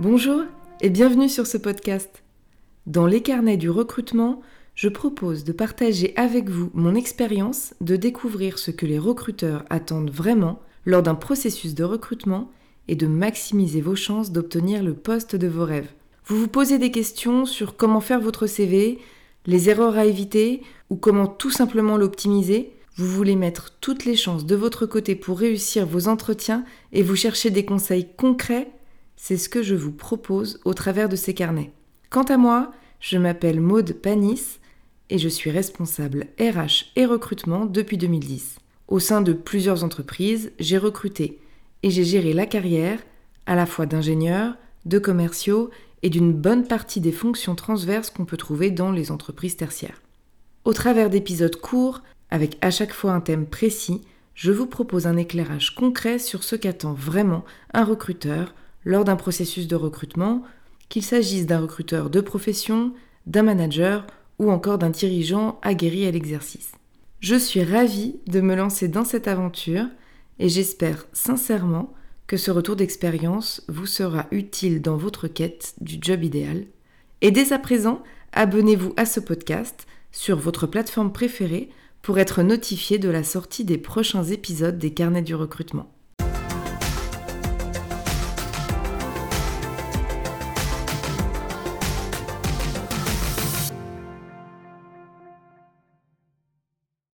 Bonjour et bienvenue sur ce podcast. Dans les carnets du recrutement, je propose de partager avec vous mon expérience de découvrir ce que les recruteurs attendent vraiment lors d'un processus de recrutement et de maximiser vos chances d'obtenir le poste de vos rêves. Vous vous posez des questions sur comment faire votre CV, les erreurs à éviter ou comment tout simplement l'optimiser Vous voulez mettre toutes les chances de votre côté pour réussir vos entretiens et vous cherchez des conseils concrets c'est ce que je vous propose au travers de ces carnets. Quant à moi, je m'appelle Maude Panis et je suis responsable RH et recrutement depuis 2010. Au sein de plusieurs entreprises, j'ai recruté et j'ai géré la carrière à la fois d'ingénieurs, de commerciaux et d'une bonne partie des fonctions transverses qu'on peut trouver dans les entreprises tertiaires. Au travers d'épisodes courts, avec à chaque fois un thème précis, je vous propose un éclairage concret sur ce qu'attend vraiment un recruteur lors d'un processus de recrutement, qu'il s'agisse d'un recruteur de profession, d'un manager ou encore d'un dirigeant aguerri à l'exercice. Je suis ravie de me lancer dans cette aventure et j'espère sincèrement que ce retour d'expérience vous sera utile dans votre quête du job idéal. Et dès à présent, abonnez-vous à ce podcast sur votre plateforme préférée pour être notifié de la sortie des prochains épisodes des carnets du recrutement.